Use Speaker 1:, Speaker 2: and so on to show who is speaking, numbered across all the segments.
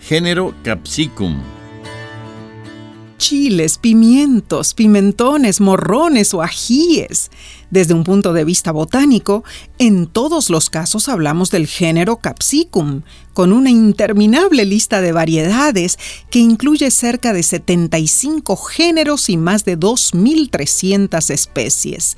Speaker 1: Género Capsicum.
Speaker 2: Chiles, pimientos, pimentones, morrones o ajíes. Desde un punto de vista botánico, en todos los casos hablamos del género Capsicum, con una interminable lista de variedades que incluye cerca de 75 géneros y más de 2.300 especies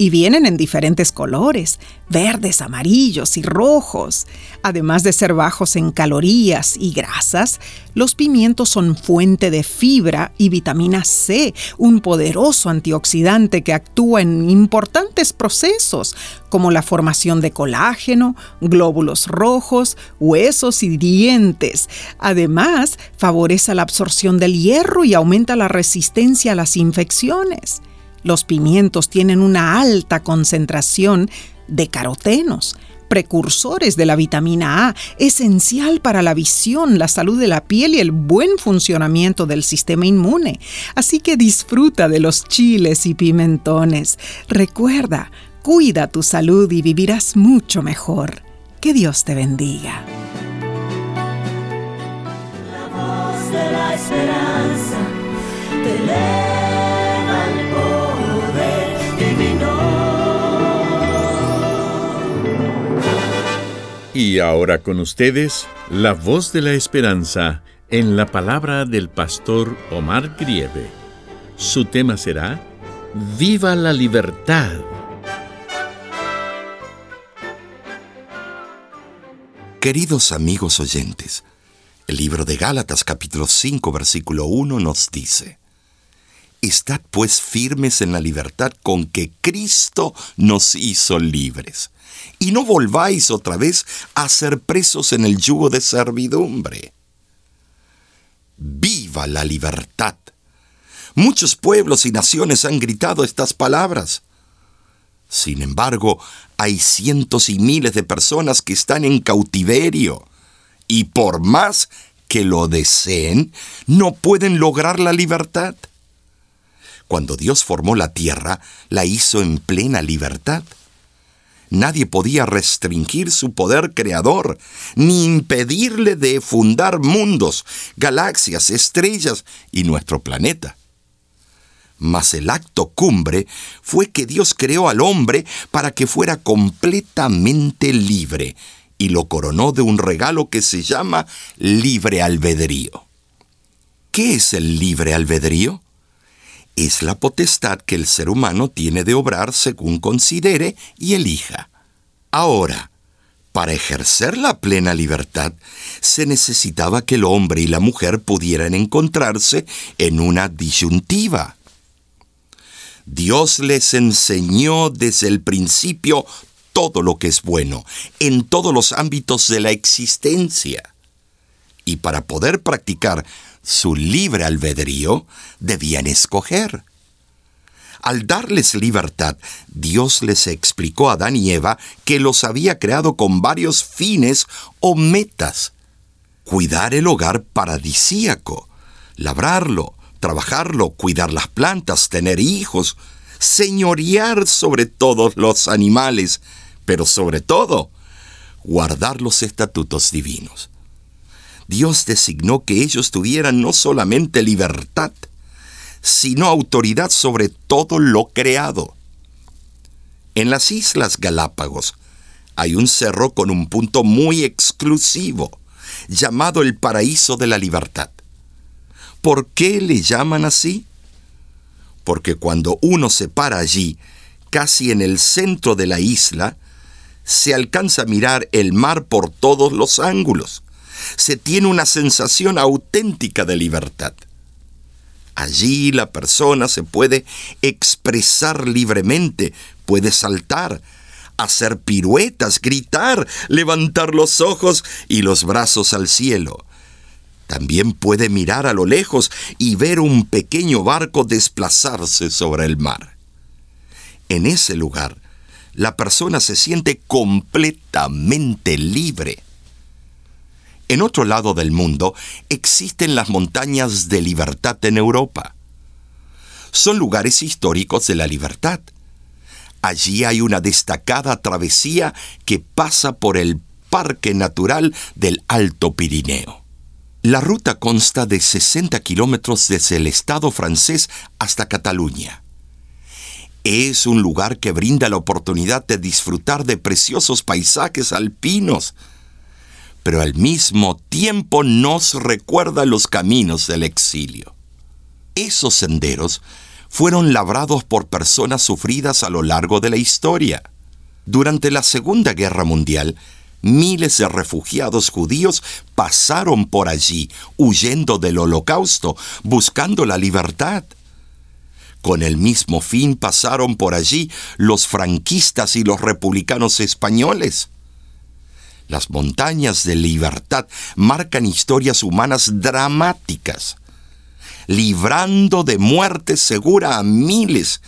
Speaker 2: y vienen en diferentes colores, verdes, amarillos y rojos. Además de ser bajos en calorías y grasas, los pimientos son fuente de fibra y vitamina C, un poderoso antioxidante que actúa en importantes procesos como la formación de colágeno, glóbulos rojos, huesos y dientes. Además, favorece la absorción del hierro y aumenta la resistencia a las infecciones. Los pimientos tienen una alta concentración de carotenos, precursores de la vitamina A, esencial para la visión, la salud de la piel y el buen funcionamiento del sistema inmune. Así que disfruta de los chiles y pimentones. Recuerda, cuida tu salud y vivirás mucho mejor. Que Dios te bendiga.
Speaker 3: La voz de la esperanza
Speaker 1: Y ahora con ustedes, la voz de la esperanza en la palabra del pastor Omar Grieve. Su tema será Viva la libertad.
Speaker 4: Queridos amigos oyentes, el libro de Gálatas capítulo 5 versículo 1 nos dice, Estad pues firmes en la libertad con que Cristo nos hizo libres y no volváis otra vez a ser presos en el yugo de servidumbre. ¡Viva la libertad! Muchos pueblos y naciones han gritado estas palabras. Sin embargo, hay cientos y miles de personas que están en cautiverio y por más que lo deseen, no pueden lograr la libertad. Cuando Dios formó la tierra, la hizo en plena libertad. Nadie podía restringir su poder creador, ni impedirle de fundar mundos, galaxias, estrellas y nuestro planeta. Mas el acto cumbre fue que Dios creó al hombre para que fuera completamente libre y lo coronó de un regalo que se llama libre albedrío. ¿Qué es el libre albedrío? Es la potestad que el ser humano tiene de obrar según considere y elija. Ahora, para ejercer la plena libertad, se necesitaba que el hombre y la mujer pudieran encontrarse en una disyuntiva. Dios les enseñó desde el principio todo lo que es bueno, en todos los ámbitos de la existencia. Y para poder practicar su libre albedrío, debían escoger. Al darles libertad, Dios les explicó a Adán y Eva que los había creado con varios fines o metas. Cuidar el hogar paradisíaco, labrarlo, trabajarlo, cuidar las plantas, tener hijos, señorear sobre todos los animales, pero sobre todo, guardar los estatutos divinos. Dios designó que ellos tuvieran no solamente libertad, sino autoridad sobre todo lo creado. En las Islas Galápagos hay un cerro con un punto muy exclusivo, llamado el Paraíso de la Libertad. ¿Por qué le llaman así? Porque cuando uno se para allí, casi en el centro de la isla, se alcanza a mirar el mar por todos los ángulos. Se tiene una sensación auténtica de libertad. Allí la persona se puede expresar libremente, puede saltar, hacer piruetas, gritar, levantar los ojos y los brazos al cielo. También puede mirar a lo lejos y ver un pequeño barco desplazarse sobre el mar. En ese lugar, la persona se siente completamente libre. En otro lado del mundo existen las montañas de libertad en Europa. Son lugares históricos de la libertad. Allí hay una destacada travesía que pasa por el Parque Natural del Alto Pirineo. La ruta consta de 60 kilómetros desde el estado francés hasta Cataluña. Es un lugar que brinda la oportunidad de disfrutar de preciosos paisajes alpinos, pero al mismo tiempo nos recuerda los caminos del exilio. Esos senderos fueron labrados por personas sufridas a lo largo de la historia. Durante la Segunda Guerra Mundial, miles de refugiados judíos pasaron por allí, huyendo del holocausto, buscando la libertad. Con el mismo fin pasaron por allí los franquistas y los republicanos españoles. Las montañas de libertad marcan historias humanas dramáticas, librando de muerte segura a miles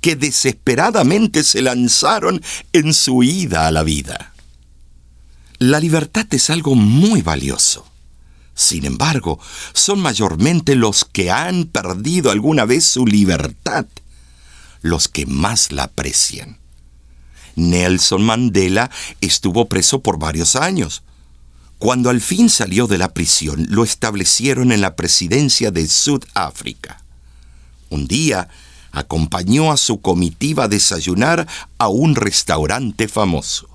Speaker 4: que desesperadamente se lanzaron en su ida a la vida. La libertad es algo muy valioso. Sin embargo, son mayormente los que han perdido alguna vez su libertad los que más la aprecian. Nelson Mandela estuvo preso por varios años. Cuando al fin salió de la prisión, lo establecieron en la presidencia de Sudáfrica. Un día, acompañó a su comitiva a desayunar a un restaurante famoso.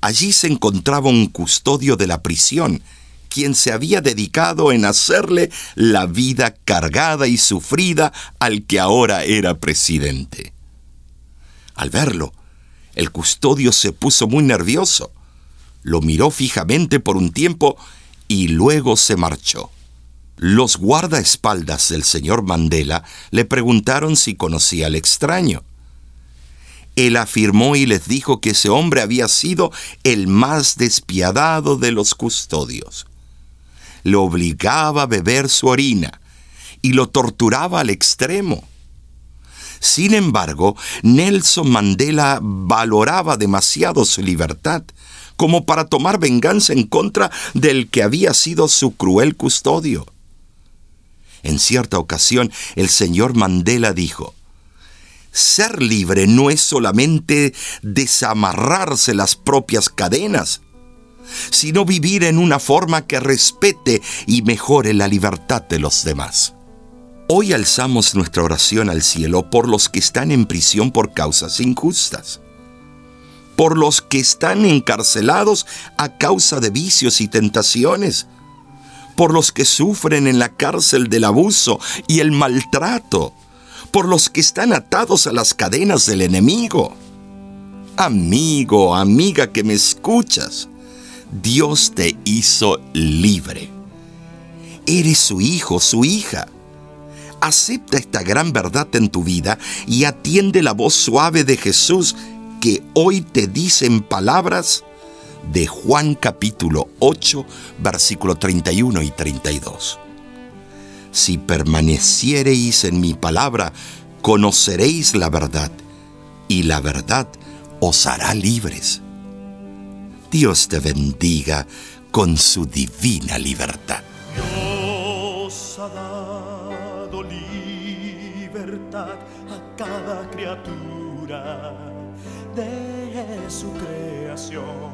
Speaker 4: Allí se encontraba un custodio de la prisión, quien se había dedicado en hacerle la vida cargada y sufrida al que ahora era presidente. Al verlo, el custodio se puso muy nervioso, lo miró fijamente por un tiempo y luego se marchó. Los guardaespaldas del señor Mandela le preguntaron si conocía al extraño. Él afirmó y les dijo que ese hombre había sido el más despiadado de los custodios. Lo obligaba a beber su orina y lo torturaba al extremo. Sin embargo, Nelson Mandela valoraba demasiado su libertad como para tomar venganza en contra del que había sido su cruel custodio. En cierta ocasión, el señor Mandela dijo, ser libre no es solamente desamarrarse las propias cadenas, sino vivir en una forma que respete y mejore la libertad de los demás. Hoy alzamos nuestra oración al cielo por los que están en prisión por causas injustas, por los que están encarcelados a causa de vicios y tentaciones, por los que sufren en la cárcel del abuso y el maltrato, por los que están atados a las cadenas del enemigo. Amigo, amiga que me escuchas, Dios te hizo libre. Eres su hijo, su hija Acepta esta gran verdad en tu vida y atiende la voz suave de Jesús que hoy te dice en palabras de Juan capítulo 8, versículo 31 y 32. Si permaneciereis en mi palabra, conoceréis la verdad, y la verdad os hará libres. Dios te bendiga con su divina libertad.
Speaker 5: Libertad a cada criatura de su creación.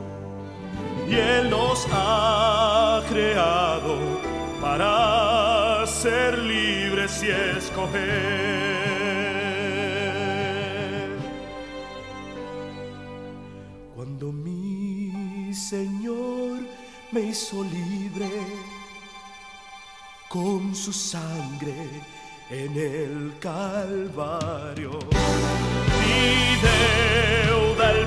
Speaker 5: Y Él nos ha creado para ser libres y escoger. Cuando mi Señor me hizo libre con su sangre en el Calvario. Mi deuda el